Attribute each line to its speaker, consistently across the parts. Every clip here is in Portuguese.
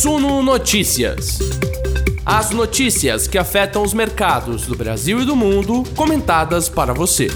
Speaker 1: Suno Notícias. As notícias que afetam os mercados do Brasil e do mundo, comentadas para você.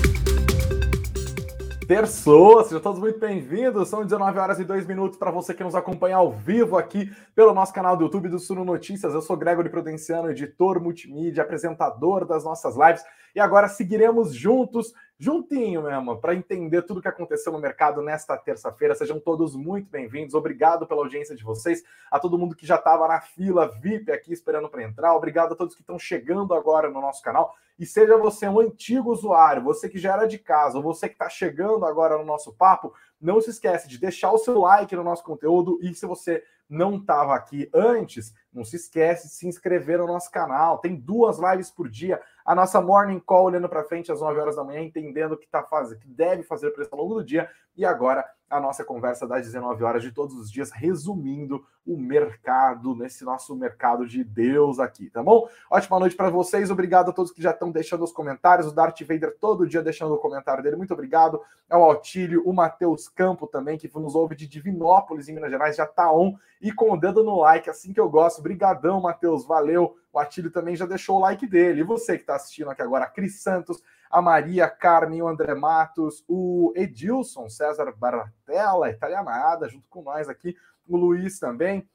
Speaker 2: Terçou, sejam todos muito bem-vindos. São 19 horas e 2 minutos para você que nos acompanha ao vivo aqui pelo nosso canal do YouTube do Suno Notícias. Eu sou Gregory Prudenciano, editor multimídia, apresentador das nossas lives. E agora seguiremos juntos juntinho mesmo, para entender tudo o que aconteceu no mercado nesta terça-feira. Sejam todos muito bem-vindos. Obrigado pela audiência de vocês, a todo mundo que já estava na fila VIP aqui esperando para entrar. Obrigado a todos que estão chegando agora no nosso canal. E seja você um antigo usuário, você que já era de casa, ou você que está chegando agora no nosso papo, não se esquece de deixar o seu like no nosso conteúdo e se você não estava aqui antes, não se esquece de se inscrever no nosso canal. Tem duas lives por dia. A nossa morning call olhando para frente às 9 horas da manhã, entendendo o que tá fazendo, que deve fazer preço ao longo do dia. E agora a nossa conversa das 19 horas de todos os dias, resumindo o mercado, nesse nosso mercado de Deus aqui, tá bom? Ótima noite para vocês, obrigado a todos que já estão deixando os comentários, o Darth Vader todo dia deixando o comentário dele, muito obrigado. Ao Altílio, o Matheus Campo também, que nos ouve de Divinópolis, em Minas Gerais, já tá on, e com o dedo no like, assim que eu gosto, brigadão, Matheus, valeu, o Atílio também já deixou o like dele, e você que está assistindo aqui agora, Cris Santos, a Maria Carmen, o André Matos, o Edilson, César Baratella, italianada, junto com nós aqui, o Luiz também,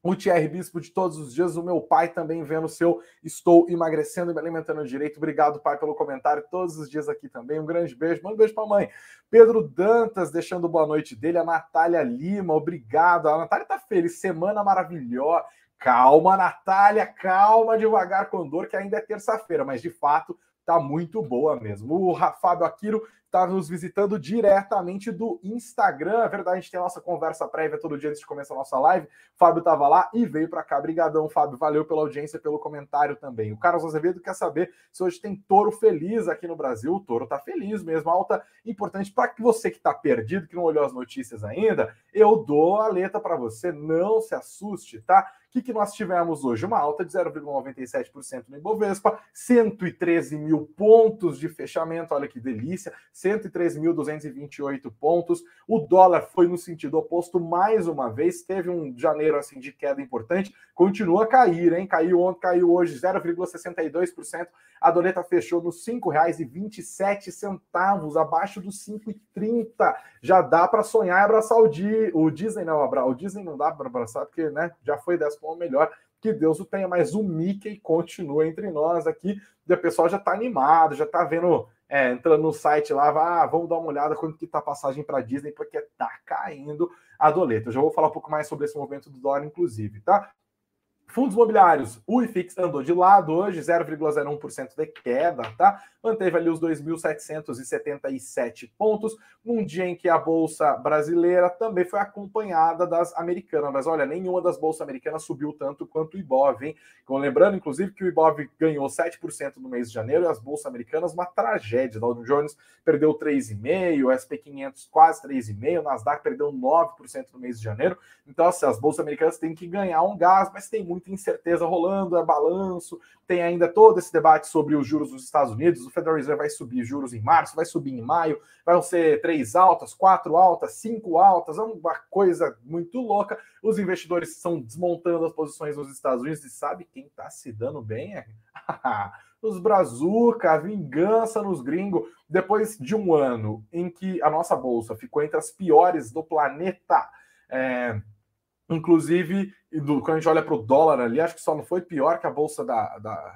Speaker 2: o Thierry Bispo de todos os dias, o meu pai também vendo o seu Estou emagrecendo e me alimentando direito. Obrigado, pai, pelo comentário todos os dias aqui também. Um grande beijo. Manda um beijo para mãe. Pedro Dantas deixando boa noite dele. A Natália Lima, obrigado. A Natália tá feliz. Semana maravilhosa. Calma, Natália, calma, devagar com dor, que ainda é terça-feira, mas de fato tá muito boa mesmo. O Fábio Aquiro está nos visitando diretamente do Instagram. É verdade, a gente tem a nossa conversa prévia todo dia antes de começar a nossa live. O Fábio estava lá e veio para cá. Brigadão, Fábio. Valeu pela audiência, pelo comentário também. O Carlos Azevedo quer saber se hoje tem touro feliz aqui no Brasil. O touro tá feliz mesmo. Alta importante para que você que está perdido, que não olhou as notícias ainda, eu dou a letra para você. Não se assuste, tá? que, que nós tivemos hoje? Uma alta de 0,97% no Ibovespa, 113 mil pontos de fechamento, olha que delícia, 113.228 pontos. O dólar foi no sentido oposto mais uma vez, teve um janeiro assim de queda importante, continua a cair, hein? Caiu ontem, caiu hoje 0,62%. A doleta fechou nos R$ 5,27, abaixo dos 5,30. Já dá para sonhar e abraçar o, o Disney, não, o Disney não dá para abraçar, porque né, já foi 10 pontos melhor. Que Deus o tenha, mas o Mickey continua entre nós aqui. E o pessoal já está animado, já está vendo é, entrando no site lá, ah, vamos dar uma olhada quanto que tá a passagem para Disney, porque tá caindo a doleta. Eu já vou falar um pouco mais sobre esse movimento do dólar, inclusive, tá? Fundos imobiliários, o IFIX andou de lado hoje, 0,01% de queda, tá? Manteve ali os 2.777 pontos, num dia em que a Bolsa brasileira também foi acompanhada das americanas. Mas olha, nenhuma das bolsas americanas subiu tanto quanto o Ibov, hein? Lembrando, inclusive, que o Ibov ganhou 7% no mês de janeiro e as bolsas americanas, uma tragédia. Dow Jones perdeu 3,5%, o SP500 quase 3,5%, o Nasdaq perdeu 9% no mês de janeiro. Então, assim, as bolsas americanas têm que ganhar um gás, mas tem muito muita incerteza rolando, é balanço, tem ainda todo esse debate sobre os juros dos Estados Unidos. O Federal Reserve vai subir juros em março, vai subir em maio, vão ser três altas, quatro altas, cinco altas, é uma coisa muito louca. Os investidores estão desmontando as posições nos Estados Unidos e sabe quem está se dando bem? É... os brazuca, a vingança nos gringos. Depois de um ano em que a nossa bolsa ficou entre as piores do planeta, é, Inclusive, do, quando a gente olha para o dólar ali, acho que só não foi pior que a bolsa da. da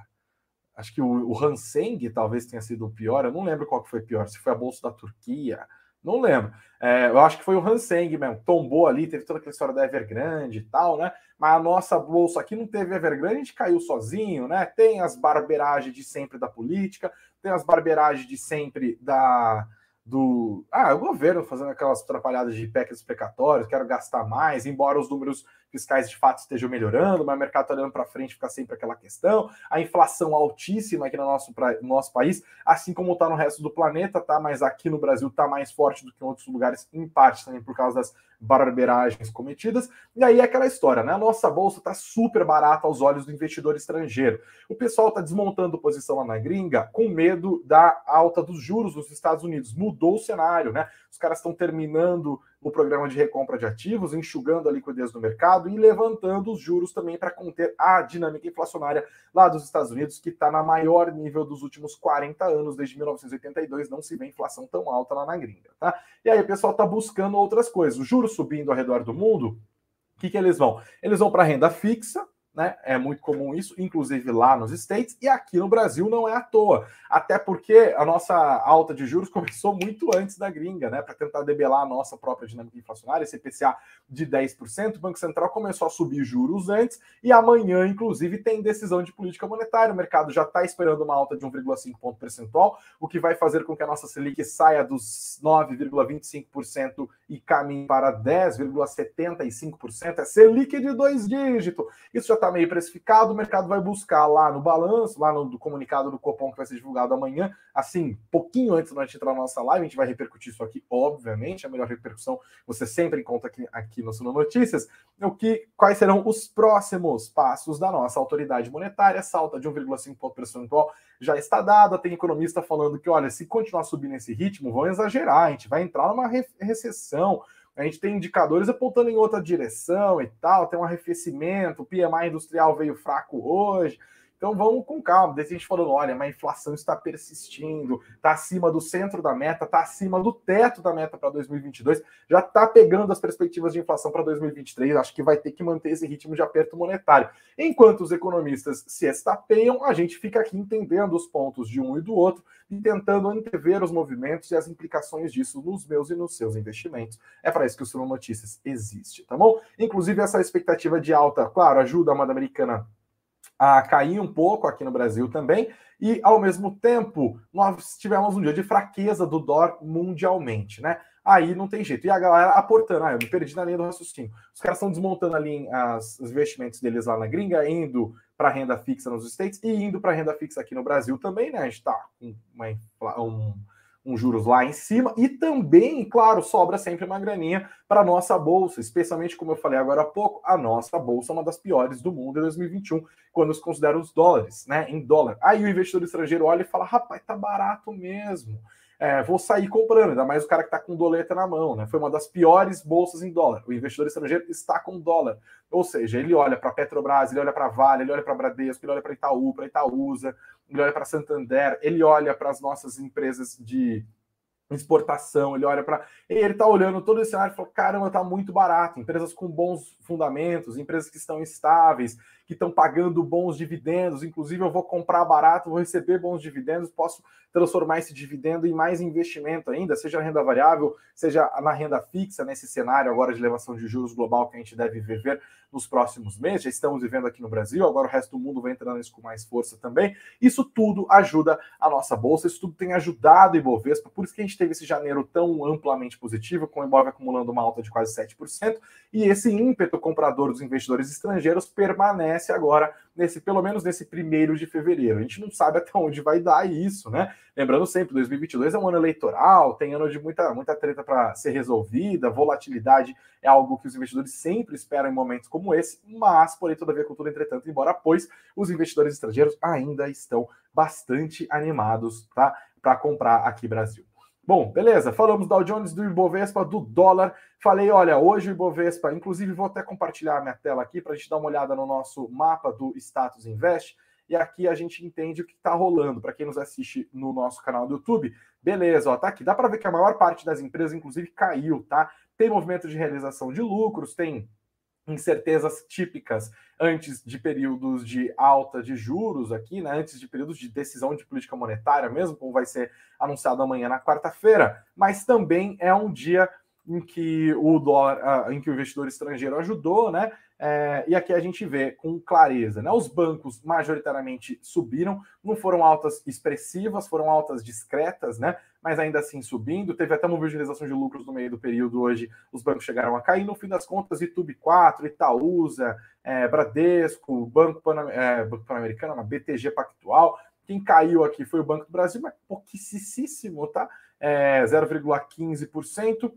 Speaker 2: acho que o, o Hanseng talvez tenha sido o pior. Eu não lembro qual que foi pior, se foi a bolsa da Turquia. Não lembro. É, eu acho que foi o Hanseng mesmo. Tombou ali, teve toda aquela história da Evergrande e tal, né? Mas a nossa bolsa aqui não teve Evergrande, a gente caiu sozinho, né? Tem as barberagens de sempre da política, tem as barberagens de sempre da, do ah, o governo fazendo aquelas atrapalhadas de PEC explicatórios, quero gastar mais, embora os números fiscais de fato estejam melhorando, mas o mercado está olhando para frente, fica sempre aquela questão. A inflação altíssima aqui no nosso, no nosso país, assim como está no resto do planeta, tá? Mas aqui no Brasil está mais forte do que em outros lugares, em parte também por causa das barberagens cometidas. E aí é aquela história, né? A nossa bolsa está super barata aos olhos do investidor estrangeiro. O pessoal está desmontando posição lá na gringa com medo da alta dos juros dos Estados Unidos. Mudou o cenário, né? Os caras estão terminando o programa de recompra de ativos, enxugando a liquidez do mercado e levantando os juros também para conter a dinâmica inflacionária lá dos Estados Unidos, que está na maior nível dos últimos 40 anos, desde 1982, não se vê inflação tão alta lá na gringa, tá? E aí o pessoal está buscando outras coisas. O juros subindo ao redor do mundo, o que, que eles vão? Eles vão para renda fixa, né? É muito comum isso, inclusive lá nos States, e aqui no Brasil não é à toa. Até porque a nossa alta de juros começou muito antes da gringa, né? Para tentar debelar a nossa própria dinâmica inflacionária, esse IPCA de 10%, o Banco Central começou a subir juros antes, e amanhã, inclusive, tem decisão de política monetária. O mercado já está esperando uma alta de 1,5 ponto percentual, o que vai fazer com que a nossa Selic saia dos 9,25% e caminhe para 10,75%. É Selic de dois dígitos. Isso já está meio precificado, o mercado vai buscar lá no balanço, lá no do comunicado do Copom que vai ser divulgado amanhã, assim, pouquinho antes da gente entrar na nossa live, a gente vai repercutir isso aqui, obviamente, a melhor repercussão você sempre encontra aqui, aqui no Suno Notícias, o que, quais serão os próximos passos da nossa autoridade monetária, salta de 1,5 ponto percentual já está dada, tem economista falando que, olha, se continuar subindo esse ritmo, vão exagerar, a gente vai entrar numa recessão, a gente tem indicadores apontando em outra direção e tal, tem um arrefecimento, o PMI industrial veio fraco hoje. Então vamos com calma. Daí a gente falando, olha, mas a inflação está persistindo, está acima do centro da meta, está acima do teto da meta para 2022, já está pegando as perspectivas de inflação para 2023. Acho que vai ter que manter esse ritmo de aperto monetário. Enquanto os economistas se estapeiam, a gente fica aqui entendendo os pontos de um e do outro e tentando antever os movimentos e as implicações disso nos meus e nos seus investimentos. É para isso que o Suno Notícias existe, tá bom? Inclusive, essa expectativa de alta, claro, ajuda a moeda americana a cair um pouco aqui no Brasil também, e ao mesmo tempo nós tivemos um dia de fraqueza do dólar mundialmente, né? Aí não tem jeito. E a galera aportando, ah, eu me perdi na linha do raciocínio. Os caras estão desmontando ali as, os investimentos deles lá na gringa, indo para renda fixa nos States e indo para renda fixa aqui no Brasil também, né? A gente está com uma, um, um juros lá em cima e também, claro, sobra sempre uma graninha para a nossa bolsa, especialmente como eu falei agora há pouco, a nossa bolsa é uma das piores do mundo em 2021, quando se considera os dólares, né, em dólar. Aí o investidor estrangeiro olha e fala: "Rapaz, tá barato mesmo" é, vou sair comprando, ainda mais o cara que está com doleta na mão, né? Foi uma das piores bolsas em dólar. O investidor estrangeiro está com dólar. Ou seja, ele olha para Petrobras, ele olha para Vale, ele olha para Bradesco, ele olha para Itaú, para Itaúsa, ele olha para Santander, ele olha para as nossas empresas de exportação, ele olha para. Ele está olhando todo esse cenário e fala: caramba, está muito barato. Empresas com bons fundamentos, empresas que estão estáveis, que estão pagando bons dividendos. Inclusive, eu vou comprar barato, vou receber bons dividendos, posso transformar esse dividendo em mais investimento ainda, seja na renda variável, seja na renda fixa, nesse cenário agora de elevação de juros global que a gente deve viver nos próximos meses. Já estamos vivendo aqui no Brasil, agora o resto do mundo vai entrando nisso com mais força também. Isso tudo ajuda a nossa bolsa, isso tudo tem ajudado o Ibovespa, por isso que a gente teve esse janeiro tão amplamente positivo, com o Ibov acumulando uma alta de quase 7%, e esse ímpeto comprador dos investidores estrangeiros permanece agora nesse, pelo menos nesse primeiro de fevereiro. A gente não sabe até onde vai dar isso, né? Lembrando sempre, 2022 é um ano eleitoral, tem ano de muita, muita treta para ser resolvida, volatilidade é algo que os investidores sempre esperam em momentos como esse, mas, porém, todavia, contudo, entretanto, embora pois, os investidores estrangeiros ainda estão bastante animados, tá? Para comprar aqui Brasil. Bom, beleza. Falamos do Dow Jones, do Ibovespa, do dólar. Falei, olha, hoje o Ibovespa, inclusive vou até compartilhar minha tela aqui para a gente dar uma olhada no nosso mapa do Status Invest. E aqui a gente entende o que está rolando. Para quem nos assiste no nosso canal do YouTube, beleza, ó, tá aqui. Dá para ver que a maior parte das empresas, inclusive, caiu, tá? Tem movimento de realização de lucros, tem incertezas típicas antes de períodos de alta de juros aqui, né, antes de períodos de decisão de política monetária mesmo, como vai ser anunciado amanhã na quarta-feira, mas também é um dia em que o dólar, uh, em que o investidor estrangeiro ajudou, né? É, e aqui a gente vê com clareza, né? Os bancos majoritariamente subiram, não foram altas expressivas, foram altas discretas, né? Mas ainda assim subindo. Teve até uma mobilização de lucros no meio do período hoje, os bancos chegaram a cair. No fim das contas, YouTube 4, Itaúsa, é, Bradesco, Banco, é, Pan-Americano, BTG Pactual. Quem caiu aqui foi o Banco do Brasil, mas pouquíssimo, tá? É, 0,15%.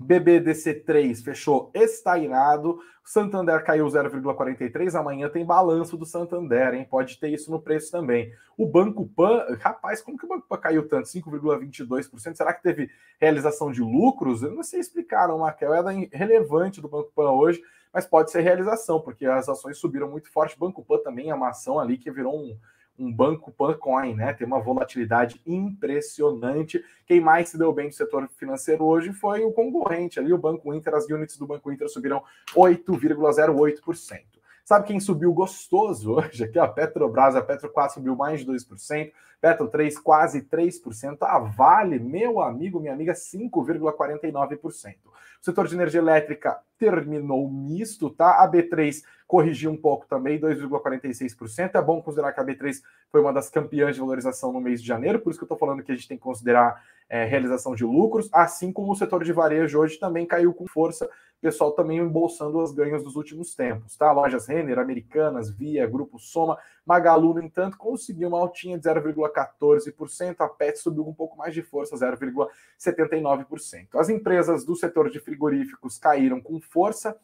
Speaker 2: BBDC3 fechou estagnado, Santander caiu 0,43, amanhã tem balanço do Santander, hein? Pode ter isso no preço também. O Banco Pan, rapaz, como que o Banco Pan caiu tanto? 5,22%? Será que teve realização de lucros? Eu não sei explicar, uma queda relevante do Banco Pan hoje, mas pode ser realização, porque as ações subiram muito forte. Banco Pan também é uma ação ali que virou um um banco Pancoin, né? Tem uma volatilidade impressionante. Quem mais se deu bem no setor financeiro hoje foi o concorrente ali, o Banco Inter. As units do Banco Inter subiram 8,08%. Sabe quem subiu gostoso hoje? Aqui a Petrobras, a Petro 4 subiu mais de 2%, Petro 3 quase 3%, a Vale, meu amigo, minha amiga, 5,49%. O setor de energia elétrica terminou misto, tá? A B3 corrigiu um pouco também, 2,46%. É bom considerar que a B3 foi uma das campeãs de valorização no mês de janeiro, por isso que eu estou falando que a gente tem que considerar é, realização de lucros, assim como o setor de varejo hoje também caiu com força, o pessoal também embolsando os ganhos dos últimos tempos, tá? Lojas Renner, Americanas, Via, Grupo Soma, Magalu, no entanto, conseguiu uma altinha de 0,14%, a PET subiu um pouco mais de força, 0,79%. As empresas do setor de frigoríficos caíram com força,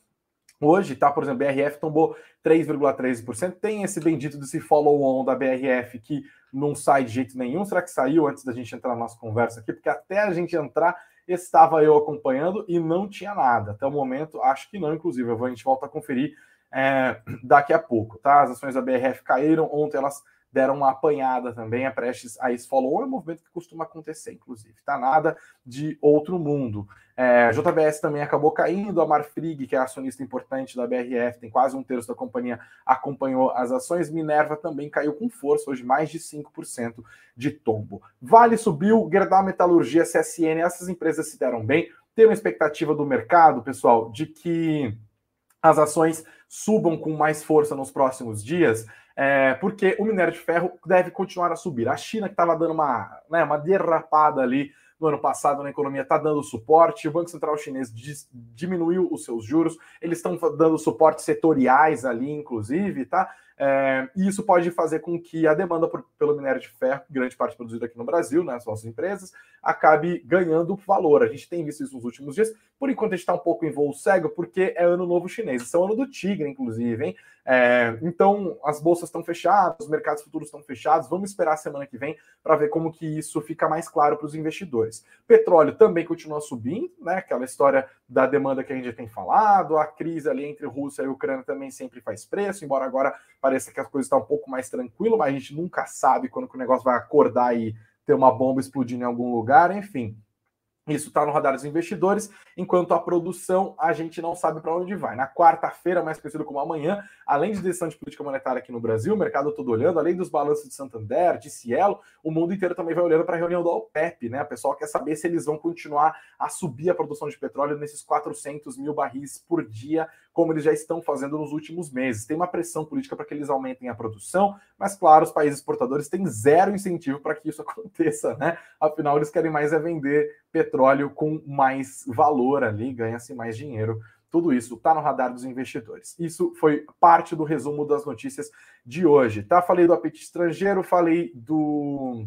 Speaker 2: Hoje, tá? Por exemplo, BRF tombou 3,13%. Tem esse bendito desse follow-on da BRF que não sai de jeito nenhum. Será que saiu antes da gente entrar na nossa conversa aqui? Porque até a gente entrar, estava eu acompanhando e não tinha nada. Até o momento, acho que não, inclusive. A gente volta a conferir é, daqui a pouco, tá? As ações da BRF caíram. Ontem elas deram uma apanhada também, a prestes a esse é um movimento que costuma acontecer, inclusive, tá? Nada de outro mundo. É, JBS também acabou caindo, a Marfrig, que é acionista importante da BRF, tem quase um terço da companhia, acompanhou as ações. Minerva também caiu com força, hoje mais de 5% de tombo. Vale subiu, Gerdau Metalurgia, CSN, essas empresas se deram bem. Tem uma expectativa do mercado, pessoal, de que as ações subam com mais força nos próximos dias é, porque o minério de ferro deve continuar a subir. A China, que estava dando uma, né, uma derrapada ali no ano passado na economia, está dando suporte. O Banco Central Chinês diminuiu os seus juros, eles estão dando suporte setoriais ali, inclusive, tá? É, e isso pode fazer com que a demanda por, pelo minério de ferro, grande parte produzido aqui no Brasil, né, as nossas empresas, acabe ganhando valor. A gente tem visto isso nos últimos dias. Por enquanto, a gente está um pouco em voo cego, porque é ano novo chinês. Isso é o ano do tigre, inclusive, hein? É, então, as bolsas estão fechadas, os mercados futuros estão fechados. Vamos esperar a semana que vem para ver como que isso fica mais claro para os investidores. Petróleo também continua subindo, né? Aquela história da demanda que a gente tem falado, a crise ali entre Rússia e Ucrânia também sempre faz preço, embora agora pareça que as coisas estão um pouco mais tranquilo, mas a gente nunca sabe quando que o negócio vai acordar e ter uma bomba explodindo em algum lugar, enfim. Isso está no radar dos investidores, enquanto a produção a gente não sabe para onde vai. Na quarta-feira, mais conhecido como amanhã, além de decisão de política monetária aqui no Brasil, o mercado todo olhando, além dos balanços de Santander, de Cielo, o mundo inteiro também vai olhando para a reunião do OPEP, né? O pessoal quer saber se eles vão continuar a subir a produção de petróleo nesses 400 mil barris por dia, como eles já estão fazendo nos últimos meses. Tem uma pressão política para que eles aumentem a produção, mas claro, os países exportadores têm zero incentivo para que isso aconteça, né? Afinal, eles querem mais é vender petróleo com mais valor ali, ganha-se mais dinheiro. Tudo isso está no radar dos investidores. Isso foi parte do resumo das notícias de hoje, tá? Falei do apetite estrangeiro, falei do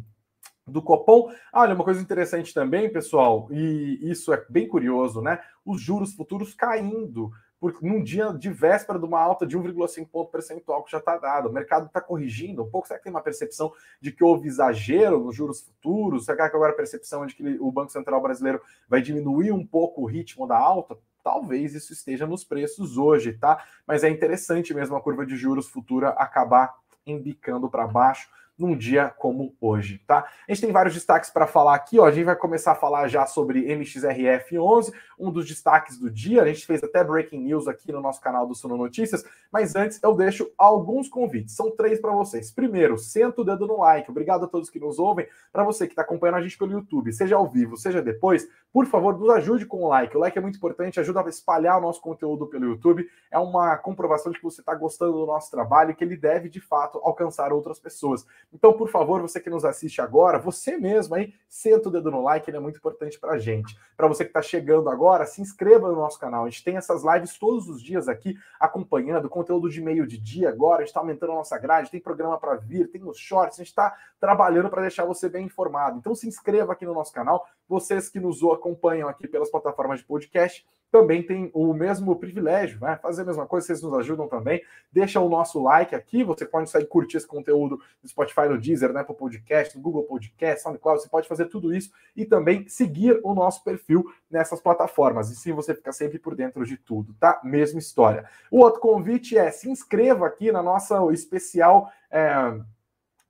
Speaker 2: do Copom. Ah, olha, uma coisa interessante também, pessoal, e isso é bem curioso, né? Os juros futuros caindo porque num dia de véspera de uma alta de 1,5 ponto percentual que já está dado. O mercado está corrigindo um pouco. Será que tem uma percepção de que houve exagero nos juros futuros? Será que agora a percepção é de que o Banco Central brasileiro vai diminuir um pouco o ritmo da alta? Talvez isso esteja nos preços hoje, tá? Mas é interessante mesmo a curva de juros futura acabar embicando para baixo num dia como hoje, tá? A gente tem vários destaques para falar aqui, ó. A gente vai começar a falar já sobre MXRF11, um dos destaques do dia. A gente fez até breaking news aqui no nosso canal do Suno Notícias, mas antes eu deixo alguns convites. São três para vocês. Primeiro, senta o dedo no like. Obrigado a todos que nos ouvem. Para você que está acompanhando a gente pelo YouTube, seja ao vivo, seja depois, por favor, nos ajude com o like. O like é muito importante, ajuda a espalhar o nosso conteúdo pelo YouTube. É uma comprovação de que você está gostando do nosso trabalho e que ele deve, de fato, alcançar outras pessoas. Então, por favor, você que nos assiste agora, você mesmo aí, senta o dedo no like, ele é muito importante para a gente. Para você que está chegando agora, se inscreva no nosso canal. A gente tem essas lives todos os dias aqui acompanhando, conteúdo de meio de dia agora, a gente está aumentando a nossa grade, tem programa para vir, tem os shorts, a gente está trabalhando para deixar você bem informado. Então, se inscreva aqui no nosso canal, Vocês que nos acompanham aqui pelas plataformas de podcast, também tem o mesmo privilégio, né? Fazer a mesma coisa, vocês nos ajudam também. Deixa o nosso like aqui, você pode sair curtir esse conteúdo no Spotify, no Deezer, né? Pro podcast, no Google Podcast, SoundCloud, você pode fazer tudo isso e também seguir o nosso perfil nessas plataformas. E sim, você fica sempre por dentro de tudo, tá? Mesma história. O outro convite é se inscreva aqui na nossa especial. É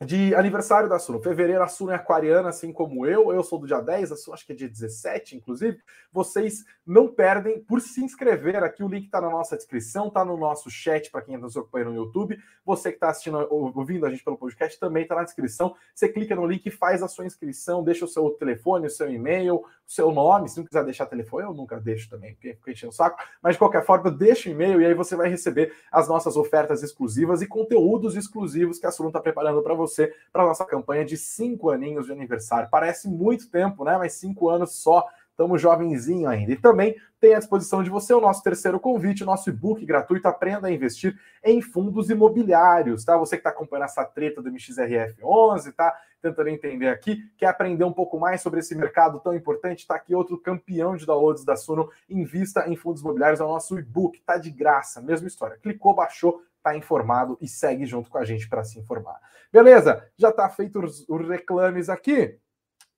Speaker 2: de aniversário da Suno. Fevereiro a Suno é aquariana, assim como eu. Eu sou do dia 10, a Suno acho que é dia 17, inclusive. Vocês não perdem por se inscrever aqui. O link está na nossa descrição, está no nosso chat para quem está nos acompanhando no YouTube. Você que está assistindo, ouvindo a gente pelo podcast, também está na descrição. Você clica no link, faz a sua inscrição, deixa o seu telefone, o seu e-mail, o seu nome. Se não quiser deixar telefone, eu nunca deixo também, porque fica enchendo o saco. Mas de qualquer forma, deixa o e-mail e aí você vai receber as nossas ofertas exclusivas e conteúdos exclusivos que a Suno está preparando para você você para nossa campanha de cinco aninhos de aniversário. Parece muito tempo, né? Mas cinco anos só. Estamos jovenzinho ainda. E também tem à disposição de você o nosso terceiro convite, o nosso e-book gratuito Aprenda a Investir em Fundos Imobiliários, tá? Você que está acompanhando essa treta do MXRF11, tá? Tentando entender aqui, quer aprender um pouco mais sobre esse mercado tão importante, está aqui outro campeão de downloads da Suno, Invista em Fundos Imobiliários, é o nosso e-book, tá de graça, mesma história. Clicou, baixou, está informado e segue junto com a gente para se informar. Beleza? Já está feito os, os reclames aqui.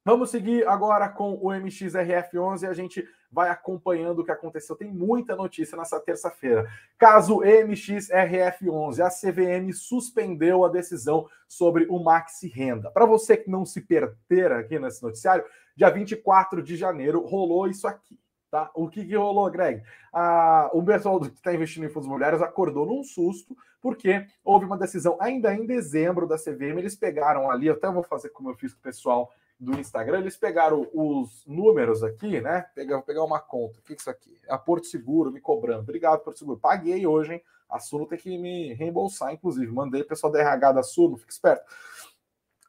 Speaker 2: Vamos seguir agora com o MXRF11 e a gente vai acompanhando o que aconteceu. Tem muita notícia nessa terça-feira. Caso MXRF11, a CVM suspendeu a decisão sobre o Maxi Renda. Para você que não se perder aqui nesse noticiário, dia 24 de janeiro rolou isso aqui. Tá? O que, que rolou, Greg? Ah, o pessoal que está investindo em fundos imobiliários acordou num susto, porque houve uma decisão ainda em dezembro da CVM. Eles pegaram ali, até vou fazer como eu fiz com o pessoal do Instagram, eles pegaram os números aqui, né? Pegar, pegar uma conta. O que é isso aqui? A Porto Seguro me cobrando. Obrigado, Porto Seguro. Paguei hoje, hein? A Suno tem que me reembolsar, inclusive. Mandei o pessoal da RH da Suno, fica esperto.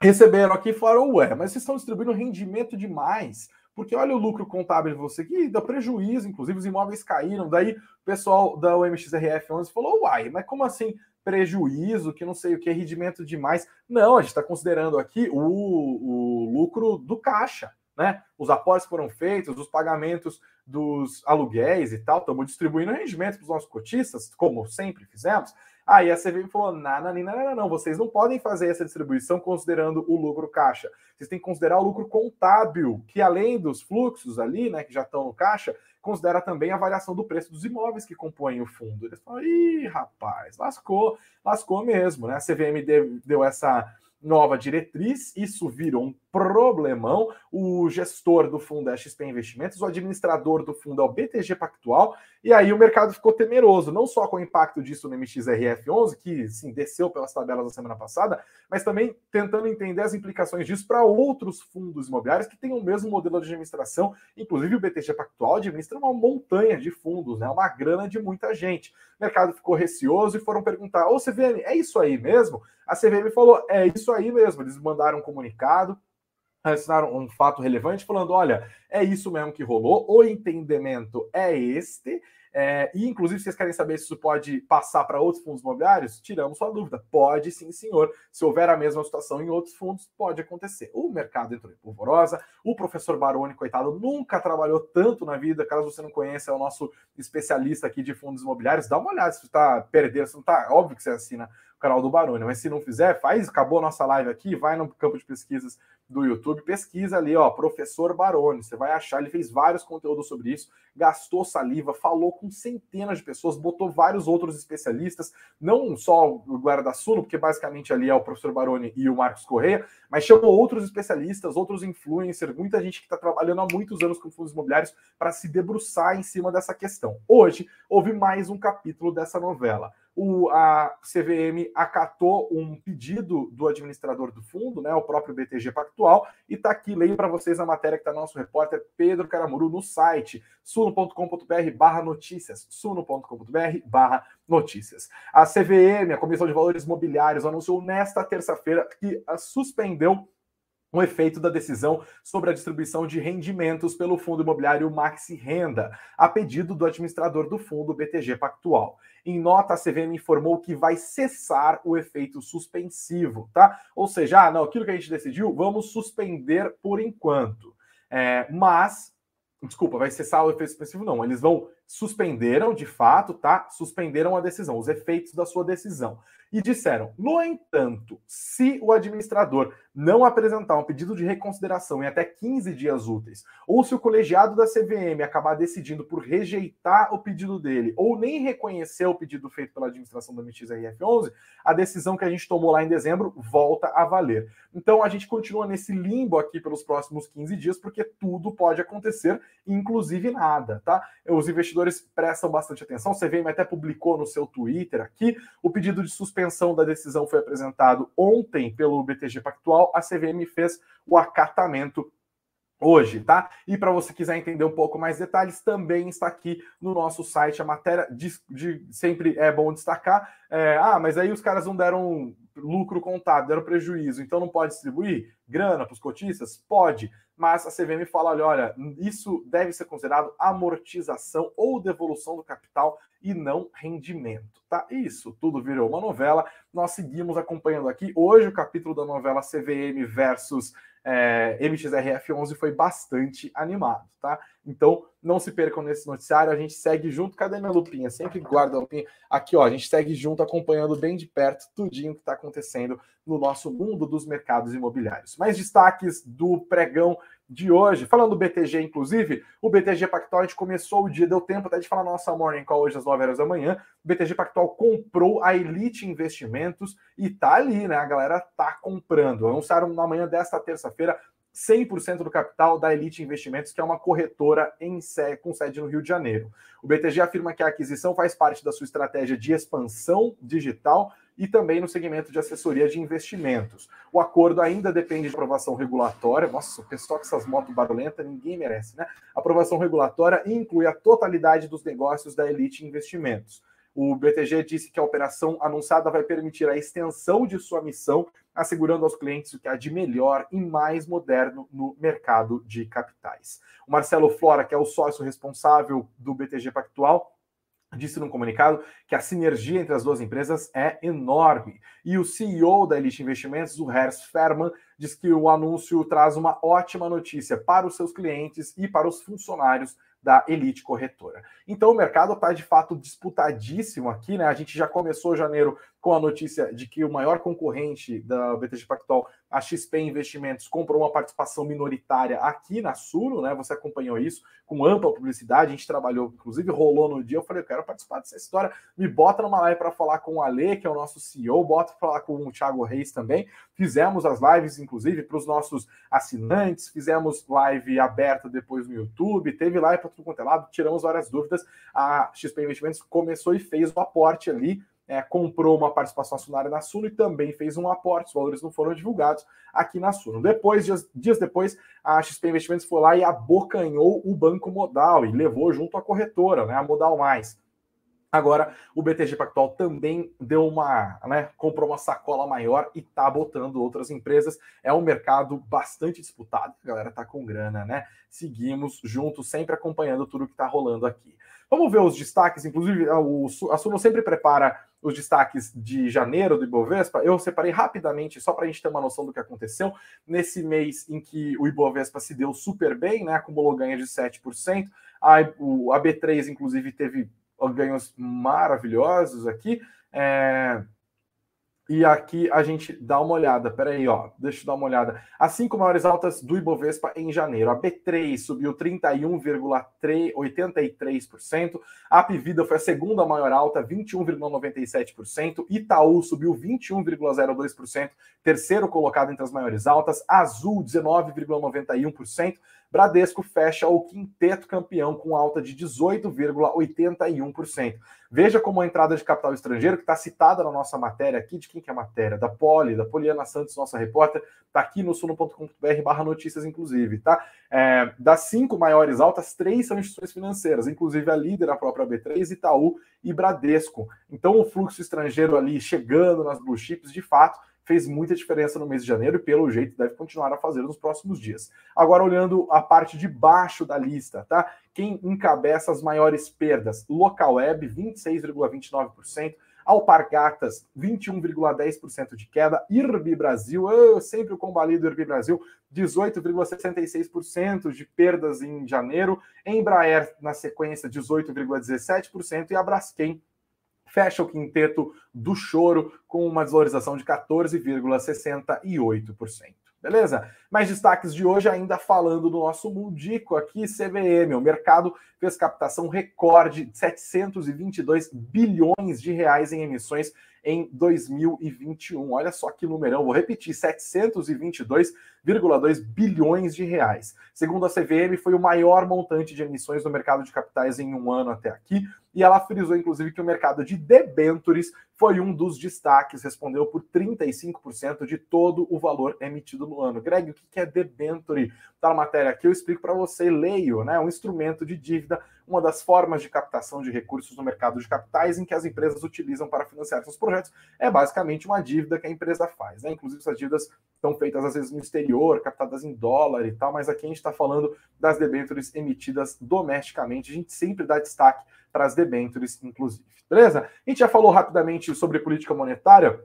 Speaker 2: Receberam aqui e falaram, ué, mas vocês estão distribuindo rendimento demais porque olha o lucro contábil de você que dá prejuízo, inclusive os imóveis caíram. Daí o pessoal da OMXRF11 falou: uai, mas como assim prejuízo, que não sei o que, rendimento demais? Não, a gente está considerando aqui o, o lucro do caixa. Né? Os aportes foram feitos, os pagamentos dos aluguéis e tal, estamos distribuindo rendimento para os nossos cotistas, como sempre fizemos. Aí a CVM falou: não, não, não, não, vocês não podem fazer essa distribuição considerando o lucro caixa. Vocês têm que considerar o lucro contábil, que além dos fluxos ali, né, que já estão no caixa, considera também a variação do preço dos imóveis que compõem o fundo. Eles falam: ih, rapaz, lascou, lascou mesmo, né? A CVM deu, deu essa nova diretriz, isso virou um problemão. O gestor do fundo é XP Investimentos, o administrador do fundo é o BTG Pactual, e aí o mercado ficou temeroso, não só com o impacto disso no MXRF11, que sim, desceu pelas tabelas da semana passada, mas também tentando entender as implicações disso para outros fundos imobiliários que têm o mesmo modelo de administração. Inclusive, o BTG Pactual administra uma montanha de fundos, né? uma grana de muita gente. O mercado ficou receoso e foram perguntar: Ô CVM, é isso aí mesmo? A CVM falou: é isso aí mesmo. Eles mandaram um comunicado assinaram um fato relevante falando: olha, é isso mesmo que rolou, o entendimento é este, é, e, inclusive, vocês querem saber se isso pode passar para outros fundos imobiliários? Tiramos sua dúvida. Pode sim, senhor. Se houver a mesma situação em outros fundos, pode acontecer. O mercado entrou em polvorosa. O professor Baroni, coitado, nunca trabalhou tanto na vida. Caso você não conheça, é o nosso especialista aqui de fundos imobiliários. Dá uma olhada se está perdendo. Se não está, óbvio que você assina o canal do Baroni, mas se não fizer, faz, acabou a nossa live aqui, vai no campo de pesquisas do YouTube, pesquisa ali, ó, professor Baroni, você vai achar, ele fez vários conteúdos sobre isso, gastou saliva, falou com centenas de pessoas, botou vários outros especialistas, não só o Guarda Suno, porque basicamente ali é o professor Baroni e o Marcos Correia, mas chamou outros especialistas, outros influencers, muita gente que está trabalhando há muitos anos com fundos imobiliários para se debruçar em cima dessa questão. Hoje, houve mais um capítulo dessa novela o, a CVM acatou um pedido do administrador do fundo, né, o próprio BTG Pactual, e está aqui, leio para vocês a matéria que está nosso repórter Pedro Caramuru no site suno.com.br barra notícias, suno.com.br barra notícias. A CVM, a Comissão de Valores Mobiliários, anunciou nesta terça-feira que suspendeu um efeito da decisão sobre a distribuição de rendimentos pelo fundo imobiliário Maxi Renda, a pedido do administrador do fundo BTG Pactual. Em nota, a CVM informou que vai cessar o efeito suspensivo, tá? Ou seja, ah, não, aquilo que a gente decidiu, vamos suspender por enquanto. É, mas, desculpa, vai cessar o efeito suspensivo? Não, eles vão suspenderam de fato, tá? Suspenderam a decisão, os efeitos da sua decisão e disseram: no entanto, se o administrador não apresentar um pedido de reconsideração em até 15 dias úteis, ou se o colegiado da CVM acabar decidindo por rejeitar o pedido dele, ou nem reconhecer o pedido feito pela administração da MXRF11, a decisão que a gente tomou lá em dezembro volta a valer. Então a gente continua nesse limbo aqui pelos próximos 15 dias, porque tudo pode acontecer, inclusive nada, tá? Os investidores prestam bastante atenção. A CVM até publicou no seu Twitter aqui o pedido de suspensão suspensão da decisão foi apresentado ontem pelo BTG Pactual, a CVM fez o acatamento hoje, tá? E para você quiser entender um pouco mais detalhes, também está aqui no nosso site a matéria de, de sempre é bom destacar. É, ah, mas aí os caras não deram lucro contado, deram prejuízo, então não pode distribuir grana para os cotistas? Pode, mas a CVM fala: olha, olha, isso deve ser considerado amortização ou devolução do capital e não rendimento, tá? Isso tudo virou uma novela. Nós seguimos acompanhando aqui. Hoje, o capítulo da novela CVM versus é, MXRF11 foi bastante animado, tá? Então, não se percam nesse noticiário, a gente segue junto. Cadê minha lupinha? Sempre guarda a lupinha. Aqui, ó, a gente segue junto, acompanhando bem de perto tudinho que está acontecendo no nosso mundo dos mercados imobiliários. Mais destaques do pregão de hoje. Falando do BTG, inclusive, o BTG Pactual, a gente começou o dia, deu tempo até de falar nossa morning call hoje às 9 horas da manhã. O BTG Pactual comprou a Elite Investimentos e tá ali, né? A galera tá comprando. Anunciaram na manhã desta terça-feira 100% do capital da Elite Investimentos, que é uma corretora em com sede no Rio de Janeiro. O BTG afirma que a aquisição faz parte da sua estratégia de expansão digital e também no segmento de assessoria de investimentos. O acordo ainda depende de aprovação regulatória. Nossa, o pessoal com essas motos barulhentas, ninguém merece, né? aprovação regulatória inclui a totalidade dos negócios da Elite Investimentos. O BTG disse que a operação anunciada vai permitir a extensão de sua missão, assegurando aos clientes o que há de melhor e mais moderno no mercado de capitais. O Marcelo Flora, que é o sócio responsável do BTG Pactual, disse num comunicado que a sinergia entre as duas empresas é enorme. E o CEO da Elite Investimentos, o Hers Ferman, diz que o anúncio traz uma ótima notícia para os seus clientes e para os funcionários da Elite Corretora. Então o mercado está de fato disputadíssimo aqui, né? A gente já começou janeiro com a notícia de que o maior concorrente da BTG Pactual, a XP Investimentos, comprou uma participação minoritária aqui na Suno, né? Você acompanhou isso com ampla publicidade, a gente trabalhou, inclusive rolou no dia. Eu falei, eu quero participar dessa história, me bota numa live para falar com o Ale, que é o nosso CEO, bota para falar com o Thiago Reis também. Fizemos as lives, inclusive, para os nossos assinantes, fizemos live aberta depois no YouTube, teve live para tudo quanto é lado, tiramos várias dúvidas. A XP Investimentos começou e fez o aporte ali é, comprou uma participação acionária na Suno e também fez um aporte. Os valores não foram divulgados aqui na Suno. Depois, dias, dias depois, a XP Investimentos foi lá e abocanhou o Banco Modal e levou junto a corretora, né, a Modal Mais. Agora, o BTG Pactual também deu uma, né, comprou uma sacola maior e tá botando outras empresas. É um mercado bastante disputado, a galera tá com grana, né? Seguimos juntos, sempre acompanhando tudo que tá rolando aqui. Vamos ver os destaques, inclusive o, a Suno sempre prepara os destaques de janeiro do Ibovespa. Eu separei rapidamente, só para a gente ter uma noção do que aconteceu. Nesse mês em que o Ibovespa se deu super bem, né, acumulou ganhos de 7%, a, o, a B3, inclusive, teve ganhos maravilhosos aqui. É, e aqui a gente dá uma olhada. Peraí, ó. Deixa eu dar uma olhada. As cinco maiores altas do Ibovespa em janeiro. A B3 subiu 31,83%. A Pivida foi a segunda maior alta, 21,97%. Itaú subiu 21,02%. Terceiro colocado entre as maiores altas. Azul, 19,91%. Bradesco fecha o quinteto campeão com alta de 18,81%. Veja como a entrada de capital estrangeiro, que está citada na nossa matéria aqui, de quem que é a matéria? Da Poli, da Poliana Santos, nossa repórter, está aqui no suno.com.br barra notícias, inclusive, tá? É, das cinco maiores altas, três são instituições financeiras, inclusive a líder, a própria B3, Itaú e Bradesco. Então o fluxo estrangeiro ali chegando nas blue chips, de fato, fez muita diferença no mês de janeiro e, pelo jeito, deve continuar a fazer nos próximos dias. Agora, olhando a parte de baixo da lista, tá? Quem encabeça as maiores perdas? Local Web, 26,29%. Alpargatas, 21,10% de queda. IRB Brasil, oh, sempre o combalido IRB Brasil, 18,66% de perdas em janeiro. Embraer, na sequência, 18,17%. E a Braskem, fecha o quinteto do choro com uma desvalorização de 14,68%. Beleza? Mais destaques de hoje, ainda falando do nosso Mundico aqui, CVM. O mercado fez captação recorde de 722 bilhões de reais em emissões em 2021. Olha só que numerão, vou repetir, 722,2 bilhões de reais. Segundo a CVM, foi o maior montante de emissões no mercado de capitais em um ano até aqui, e ela frisou, inclusive, que o mercado de debentures foi um dos destaques, respondeu por 35% de todo o valor emitido no ano. Greg, o que é debenture? Tá na matéria aqui, eu explico para você, leio, né? Um instrumento de dívida, uma das formas de captação de recursos no mercado de capitais em que as empresas utilizam para financiar seus projetos. É basicamente uma dívida que a empresa faz, né? Inclusive, essas dívidas estão feitas às vezes no exterior, captadas em dólar e tal, mas aqui a gente está falando das debentures emitidas domesticamente. A gente sempre dá destaque para as debêntures, inclusive. Beleza? A gente já falou rapidamente sobre política monetária.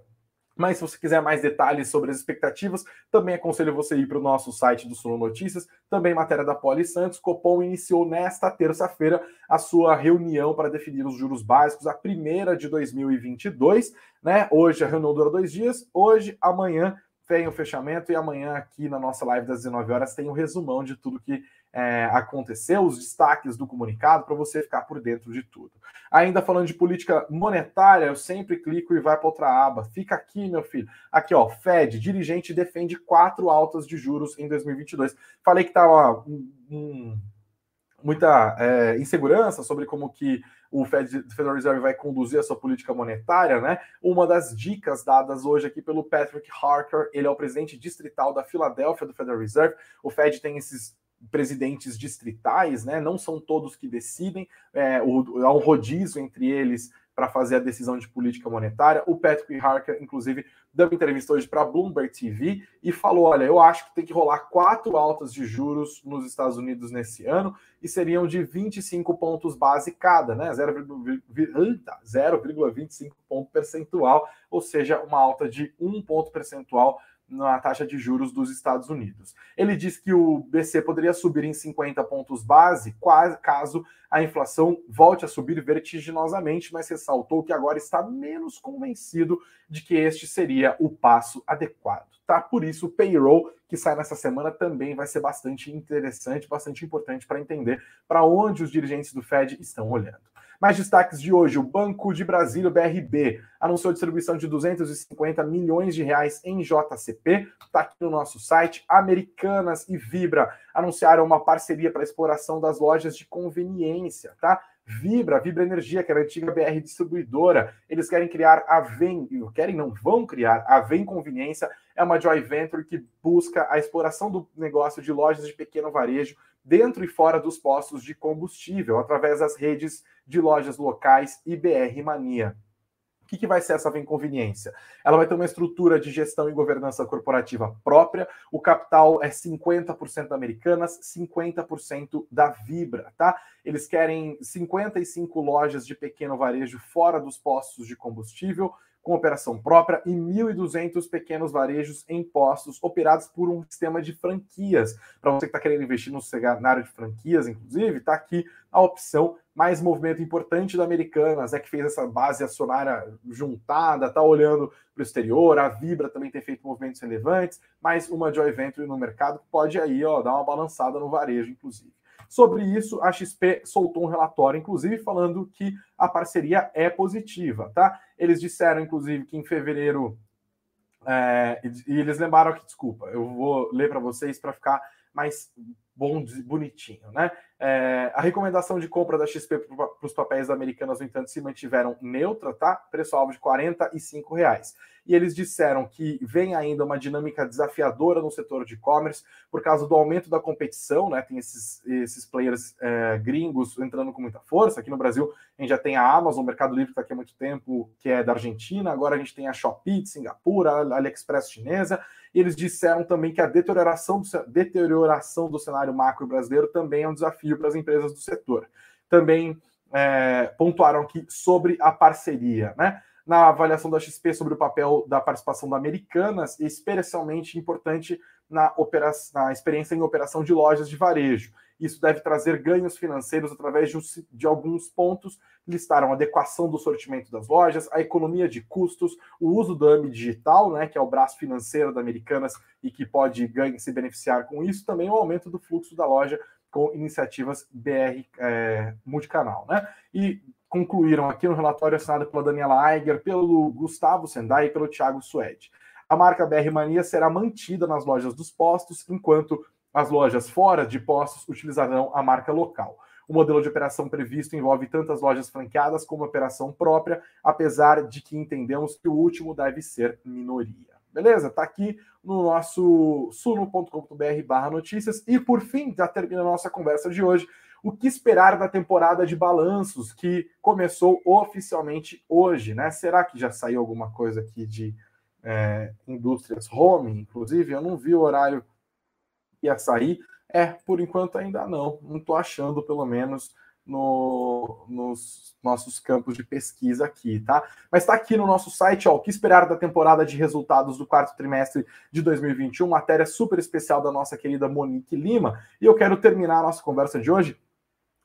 Speaker 2: Mas se você quiser mais detalhes sobre as expectativas, também aconselho você ir para o nosso site do Suno Notícias, também matéria da Poli Santos. Copom iniciou nesta terça-feira a sua reunião para definir os juros básicos, a primeira de 2022. Né? Hoje a reunião dura dois dias, hoje, amanhã tem o fechamento e amanhã aqui na nossa live das 19 horas tem o um resumão de tudo que é, aconteceu, os destaques do comunicado, para você ficar por dentro de tudo. Ainda falando de política monetária, eu sempre clico e vai para outra aba. Fica aqui, meu filho. Aqui, ó, Fed, dirigente defende quatro altas de juros em 2022. Falei que estava um, um, muita é, insegurança sobre como que o Fed, Federal Reserve vai conduzir a sua política monetária, né? Uma das dicas dadas hoje aqui pelo Patrick Harker, ele é o presidente distrital da Filadélfia do Federal Reserve. O Fed tem esses presidentes distritais, né? Não são todos que decidem, é, o, há um rodízio entre eles para fazer a decisão de política monetária. O Patrick Harker, inclusive, deu uma entrevista hoje para a Bloomberg TV e falou: olha, eu acho que tem que rolar quatro altas de juros nos Estados Unidos nesse ano e seriam de 25 pontos base cada, né? 0,25 ponto percentual, ou seja, uma alta de um ponto percentual na taxa de juros dos Estados Unidos. Ele diz que o BC poderia subir em 50 pontos base caso a inflação volte a subir vertiginosamente, mas ressaltou que agora está menos convencido de que este seria o passo adequado. Tá? Por isso, o payroll que sai nessa semana também vai ser bastante interessante, bastante importante para entender para onde os dirigentes do Fed estão olhando. Mais destaques de hoje: o Banco de Brasília, o BRB, anunciou distribuição de 250 milhões de reais em JCP. Está aqui no nosso site. Americanas e Vibra anunciaram uma parceria para exploração das lojas de conveniência, tá? Vibra, Vibra Energia, que era a antiga BR distribuidora, eles querem criar a Vem, querem não vão criar a Vem Conveniência, é uma joint venture que busca a exploração do negócio de lojas de pequeno varejo dentro e fora dos postos de combustível, através das redes de lojas locais e BR Mania. O que, que, vai ser essa Vem Conveniência? Ela vai ter uma estrutura de gestão e governança corporativa própria. O capital é 50% Americanas, 50% da Vibra, tá? Eles querem 55 lojas de pequeno varejo fora dos postos de combustível, com operação própria e 1.200 pequenos varejos em postos operados por um sistema de franquias. Para você que está querendo investir no cenário de franquias, inclusive, está aqui a opção mais movimento importante da Americanas, é que fez essa base acionária juntada, está olhando para o exterior, a Vibra também tem feito movimentos relevantes, mas uma joint venture no mercado pode aí ó, dar uma balançada no varejo, inclusive. Sobre isso, a XP soltou um relatório, inclusive falando que a parceria é positiva, tá? Eles disseram, inclusive, que em fevereiro. É, e eles lembraram que, desculpa, eu vou ler para vocês para ficar mais bom, bonitinho, né? É, a recomendação de compra da XP para os papéis americanos, no entanto, se mantiveram neutra, tá? Preço-alvo de R$ reais. E eles disseram que vem ainda uma dinâmica desafiadora no setor de e-commerce por causa do aumento da competição, né? Tem esses, esses players é, gringos entrando com muita força. Aqui no Brasil, a gente já tem a Amazon, o Mercado Livre está aqui há muito tempo, que é da Argentina. Agora a gente tem a Shopee de Singapura, a AliExpress chinesa. Eles disseram também que a deterioração do, deterioração do cenário macro brasileiro também é um desafio para as empresas do setor. Também é, pontuaram aqui sobre a parceria, né? na avaliação da XP sobre o papel da participação da Americanas, especialmente importante na, na experiência em operação de lojas de varejo. Isso deve trazer ganhos financeiros através de, de alguns pontos. Listaram a adequação do sortimento das lojas, a economia de custos, o uso do AMI digital, né, que é o braço financeiro da Americanas e que pode se beneficiar com isso, também o aumento do fluxo da loja com iniciativas BR é, multicanal. Né? E concluíram aqui no relatório assinado pela Daniela Eiger, pelo Gustavo Sendai e pelo Thiago Suede. A marca BR Mania será mantida nas lojas dos postos, enquanto as lojas fora de postos utilizarão a marca local. O modelo de operação previsto envolve tanto as lojas franqueadas como operação própria, apesar de que entendemos que o último deve ser minoria. Beleza? Tá aqui no nosso suno.com.br barra notícias. E por fim, já termina a nossa conversa de hoje. O que esperar da temporada de balanços que começou oficialmente hoje, né? Será que já saiu alguma coisa aqui de é, indústrias home, inclusive? Eu não vi o horário ia sair. É, por enquanto ainda não. Não estou achando, pelo menos, no, nos nossos campos de pesquisa aqui, tá? Mas está aqui no nosso site, ó, o que esperar da temporada de resultados do quarto trimestre de 2021, matéria super especial da nossa querida Monique Lima. E eu quero terminar a nossa conversa de hoje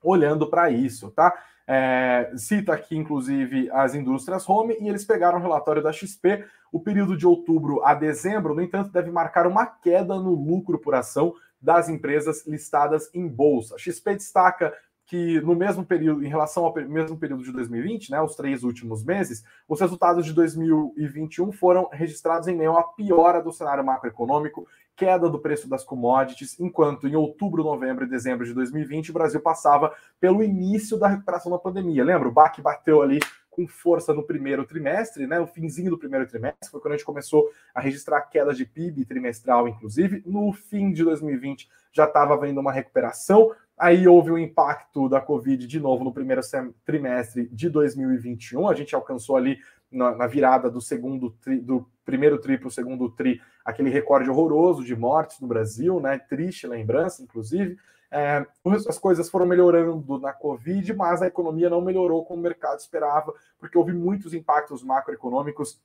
Speaker 2: olhando para isso, tá? É, cita aqui, inclusive, as indústrias home e eles pegaram o relatório da XP. O período de outubro a dezembro, no entanto, deve marcar uma queda no lucro por ação das empresas listadas em bolsa. A XP destaca que no mesmo período, em relação ao mesmo período de 2020, né, os três últimos meses, os resultados de 2021 foram registrados em meio à piora do cenário macroeconômico, queda do preço das commodities, enquanto em outubro, novembro e dezembro de 2020 o Brasil passava pelo início da recuperação da pandemia. Lembra? O BAC bateu ali com força no primeiro trimestre, né? No finzinho do primeiro trimestre, foi quando a gente começou a registrar queda de PIB trimestral, inclusive. No fim de 2020 já estava havendo uma recuperação. Aí houve o um impacto da Covid de novo no primeiro trimestre de 2021. A gente alcançou ali na, na virada do segundo tri, do primeiro tri para o segundo tri aquele recorde horroroso de mortes no Brasil, né? Triste lembrança, inclusive. É, as coisas foram melhorando na Covid, mas a economia não melhorou como o mercado esperava, porque houve muitos impactos macroeconômicos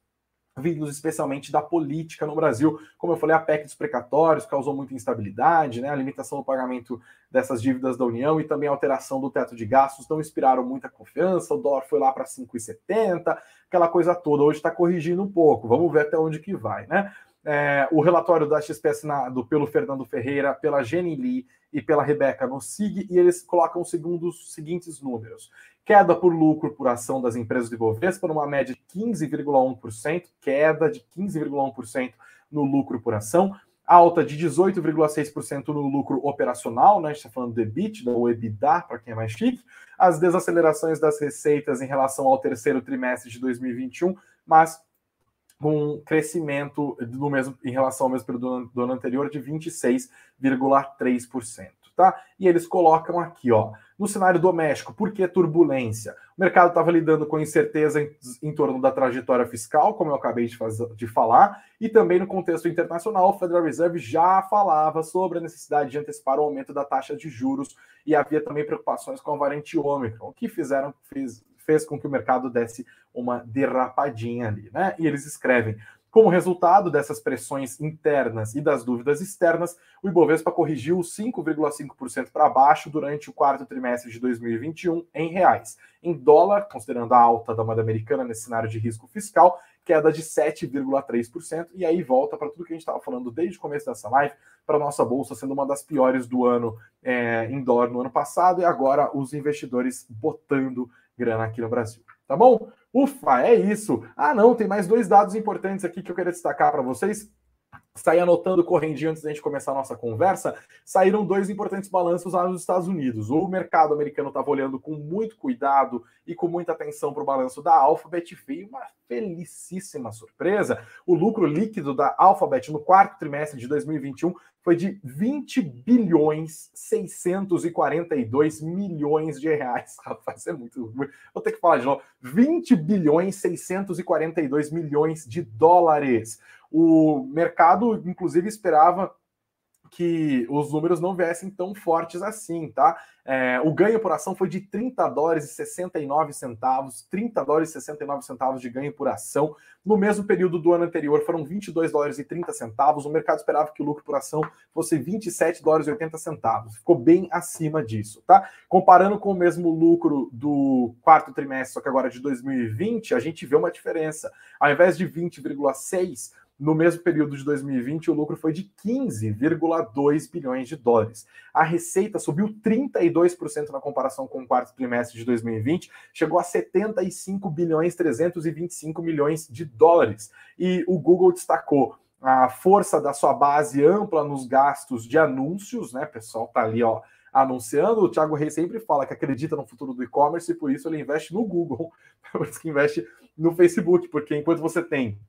Speaker 2: vindos especialmente da política no Brasil. Como eu falei, a PEC dos precatórios causou muita instabilidade, né? a limitação do pagamento dessas dívidas da União e também a alteração do teto de gastos não inspiraram muita confiança, o dólar foi lá para 5,70, aquela coisa toda. Hoje está corrigindo um pouco, vamos ver até onde que vai. Né? É, o relatório da XP assinado pelo Fernando Ferreira, pela Jenny Lee e pela Rebeca Nossig, e eles colocam os seguintes números. Queda por lucro por ação das empresas de Bovespa, numa média de 15,1%, queda de 15,1% no lucro por ação, alta de 18,6% no lucro operacional, né? a gente está falando do EBITDA ou EBITDA, para quem é mais chique, as desacelerações das receitas em relação ao terceiro trimestre de 2021, mas com um crescimento do mesmo, em relação ao mesmo período do ano anterior de 26,3% tá? E eles colocam aqui, ó, no cenário doméstico, por que turbulência? O mercado estava lidando com incerteza em, em, torno da trajetória fiscal, como eu acabei de, de falar, e também no contexto internacional, o Federal Reserve já falava sobre a necessidade de antecipar o aumento da taxa de juros e havia também preocupações com a variante Ômicron, que fizeram fez, fez com que o mercado desse uma derrapadinha ali, né? E eles escrevem: como resultado dessas pressões internas e das dúvidas externas, o Ibovespa corrigiu 5,5% para baixo durante o quarto trimestre de 2021 em reais. Em dólar, considerando a alta da moeda americana nesse cenário de risco fiscal, queda de 7,3%. E aí volta para tudo que a gente estava falando desde o começo dessa live, para a nossa bolsa sendo uma das piores do ano é, em dólar no ano passado, e agora os investidores botando grana aqui no Brasil. Tá bom? Ufa, é isso. Ah, não, tem mais dois dados importantes aqui que eu queria destacar para vocês. Saí anotando correndinho antes da gente começar a nossa conversa. Saíram dois importantes balanços lá nos Estados Unidos. O mercado americano estava olhando com muito cuidado e com muita atenção para o balanço da Alphabet. Veio uma felicíssima surpresa. O lucro líquido da Alphabet no quarto trimestre de 2021 foi de 20 bilhões 642 milhões de reais. Rapaz, é muito. Vou ter que falar de novo. 20 bilhões 642 milhões de dólares. O mercado, inclusive, esperava que os números não viessem tão fortes assim, tá? É, o ganho por ação foi de 30 dólares e 69 centavos, 30 dólares e 69 centavos de ganho por ação. No mesmo período do ano anterior foram 22 dólares e 30 centavos. O mercado esperava que o lucro por ação fosse 27 dólares e 80 centavos. Ficou bem acima disso, tá? Comparando com o mesmo lucro do quarto trimestre, só que agora de 2020, a gente vê uma diferença. Ao invés de 20,6, no mesmo período de 2020, o lucro foi de 15,2 bilhões de dólares. A receita subiu 32% na comparação com o quarto trimestre de 2020, chegou a 75 bilhões 325 milhões de dólares. E o Google destacou a força da sua base ampla nos gastos de anúncios, né? O pessoal tá ali, ó, anunciando. O Thiago Reis sempre fala que acredita no futuro do e-commerce e por isso ele investe no Google, por isso que investe no Facebook, porque enquanto você tem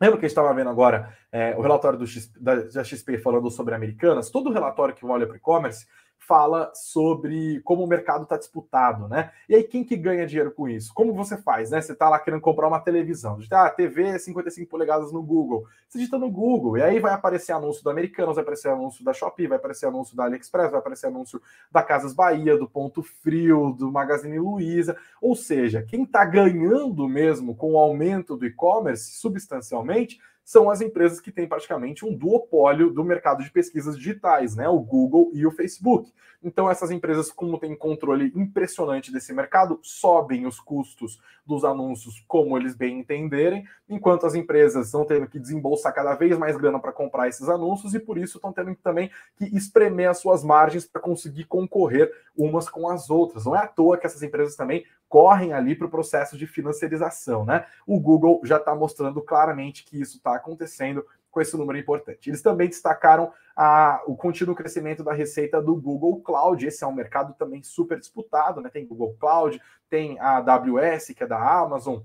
Speaker 2: Lembra que a gente estava vendo agora é, o relatório do X, da, da, XP falando sobre americanas? Todo relatório que olha para o e-commerce fala sobre como o mercado está disputado, né? E aí, quem que ganha dinheiro com isso? Como você faz, né? Você está lá querendo comprar uma televisão, digita ah, TV 55 polegadas no Google. Você digita no Google, e aí vai aparecer anúncio do Americanos, vai aparecer anúncio da Shopee, vai aparecer anúncio da AliExpress, vai aparecer anúncio da Casas Bahia, do Ponto Frio, do Magazine Luiza. Ou seja, quem está ganhando mesmo com o aumento do e-commerce substancialmente são as empresas que têm praticamente um duopólio do mercado de pesquisas digitais, né? O Google e o Facebook. Então, essas empresas, como têm controle impressionante desse mercado, sobem os custos dos anúncios como eles bem entenderem, enquanto as empresas estão tendo que desembolsar cada vez mais grana para comprar esses anúncios e por isso estão tendo também que espremer as suas margens para conseguir concorrer umas com as outras. Não é à toa que essas empresas também correm ali para o processo de financiarização, né? O Google já está mostrando claramente que isso está acontecendo com esse número importante. Eles também destacaram a, o contínuo crescimento da receita do Google Cloud. Esse é um mercado também super disputado, né? Tem Google Cloud, tem a AWS, que é da Amazon,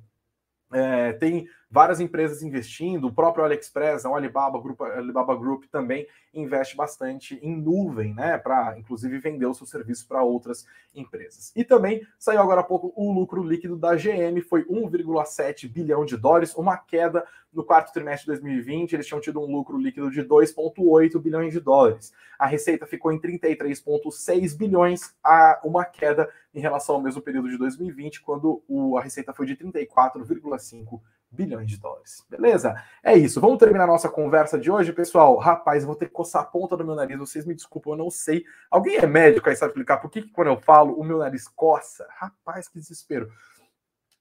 Speaker 2: é, tem várias empresas investindo, o próprio AliExpress, o Alibaba Group, Alibaba Group também investe bastante em nuvem, né, para inclusive vender o seu serviço para outras empresas. E também saiu agora há pouco o lucro líquido da GM, foi 1,7 bilhão de dólares, uma queda no quarto trimestre de 2020, eles tinham tido um lucro líquido de 2,8 bilhões de dólares. A receita ficou em 33,6 bilhões, a uma queda em relação ao mesmo período de 2020, quando o, a receita foi de 34,5 bilhões de dólares. Beleza? É isso. Vamos terminar nossa conversa de hoje, pessoal. Rapaz, vou ter que coçar a ponta do meu nariz. Vocês me desculpem, eu não sei. Alguém é médico aí sabe explicar por que, que quando eu falo o meu nariz coça? Rapaz, que desespero.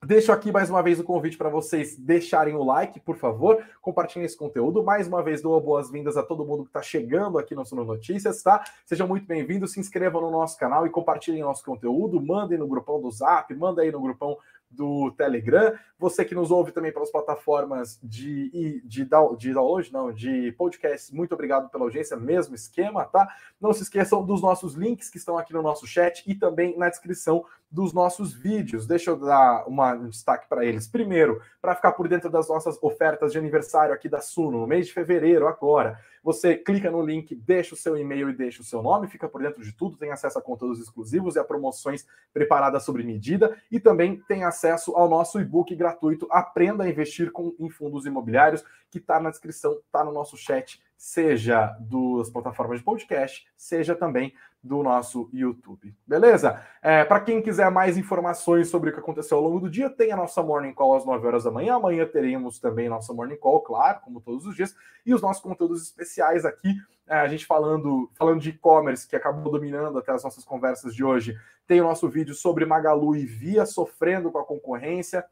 Speaker 2: Deixo aqui mais uma vez o convite para vocês deixarem o like, por favor, compartilhem esse conteúdo. Mais uma vez, dou boas-vindas a todo mundo que está chegando aqui no Suno Notícias, tá? Sejam muito bem-vindos, se inscrevam no nosso canal e compartilhem nosso conteúdo. Mandem no grupão do Zap, manda aí no grupão do Telegram. Você que nos ouve também pelas plataformas de, de, de download, não, de podcast, muito obrigado pela audiência, mesmo esquema, tá? Não se esqueçam dos nossos links que estão aqui no nosso chat e também na descrição dos nossos vídeos. Deixa eu dar uma, um destaque para eles. Primeiro, para ficar por dentro das nossas ofertas de aniversário aqui da Suno, no mês de fevereiro, agora. Você clica no link, deixa o seu e-mail e deixa o seu nome, fica por dentro de tudo, tem acesso a conteúdos exclusivos e a promoções preparadas sobre medida e também tem acesso ao nosso e-book gratuito Aprenda a Investir com, em Fundos Imobiliários, que está na descrição, está no nosso chat, seja das plataformas de podcast, seja também do nosso YouTube. Beleza? É, Para quem quiser mais informações sobre o que aconteceu ao longo do dia, tem a nossa Morning Call às 9 horas da manhã. Amanhã teremos também nossa Morning Call, claro, como todos os dias, e os nossos conteúdos especiais aqui. É, a gente falando, falando de e-commerce, que acabou dominando até as nossas conversas de hoje. Tem o nosso vídeo sobre Magalu e Via sofrendo com a concorrência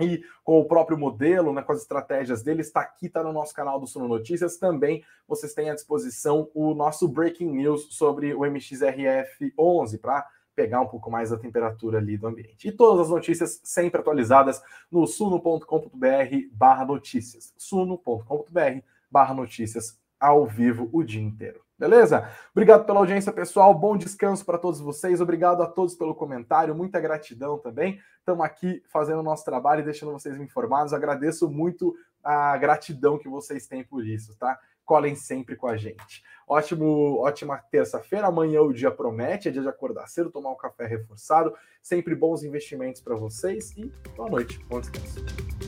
Speaker 2: e com o próprio modelo, né, com as estratégias dele, está aqui, está no nosso canal do Suno Notícias. Também vocês têm à disposição o nosso Breaking News sobre o MXRF11 para pegar um pouco mais a temperatura ali do ambiente. E todas as notícias sempre atualizadas no suno.com.br barra notícias. suno.com.br barra notícias ao vivo o dia inteiro. Beleza? Obrigado pela audiência, pessoal. Bom descanso para todos vocês. Obrigado a todos pelo comentário. Muita gratidão também. Estamos aqui fazendo o nosso trabalho e deixando vocês informados. Agradeço muito a gratidão que vocês têm por isso, tá? Colhem sempre com a gente. Ótimo, ótima terça-feira. Amanhã o dia promete, é dia de acordar cedo, tomar um café reforçado. Sempre bons investimentos para vocês e boa noite. Bom descanso.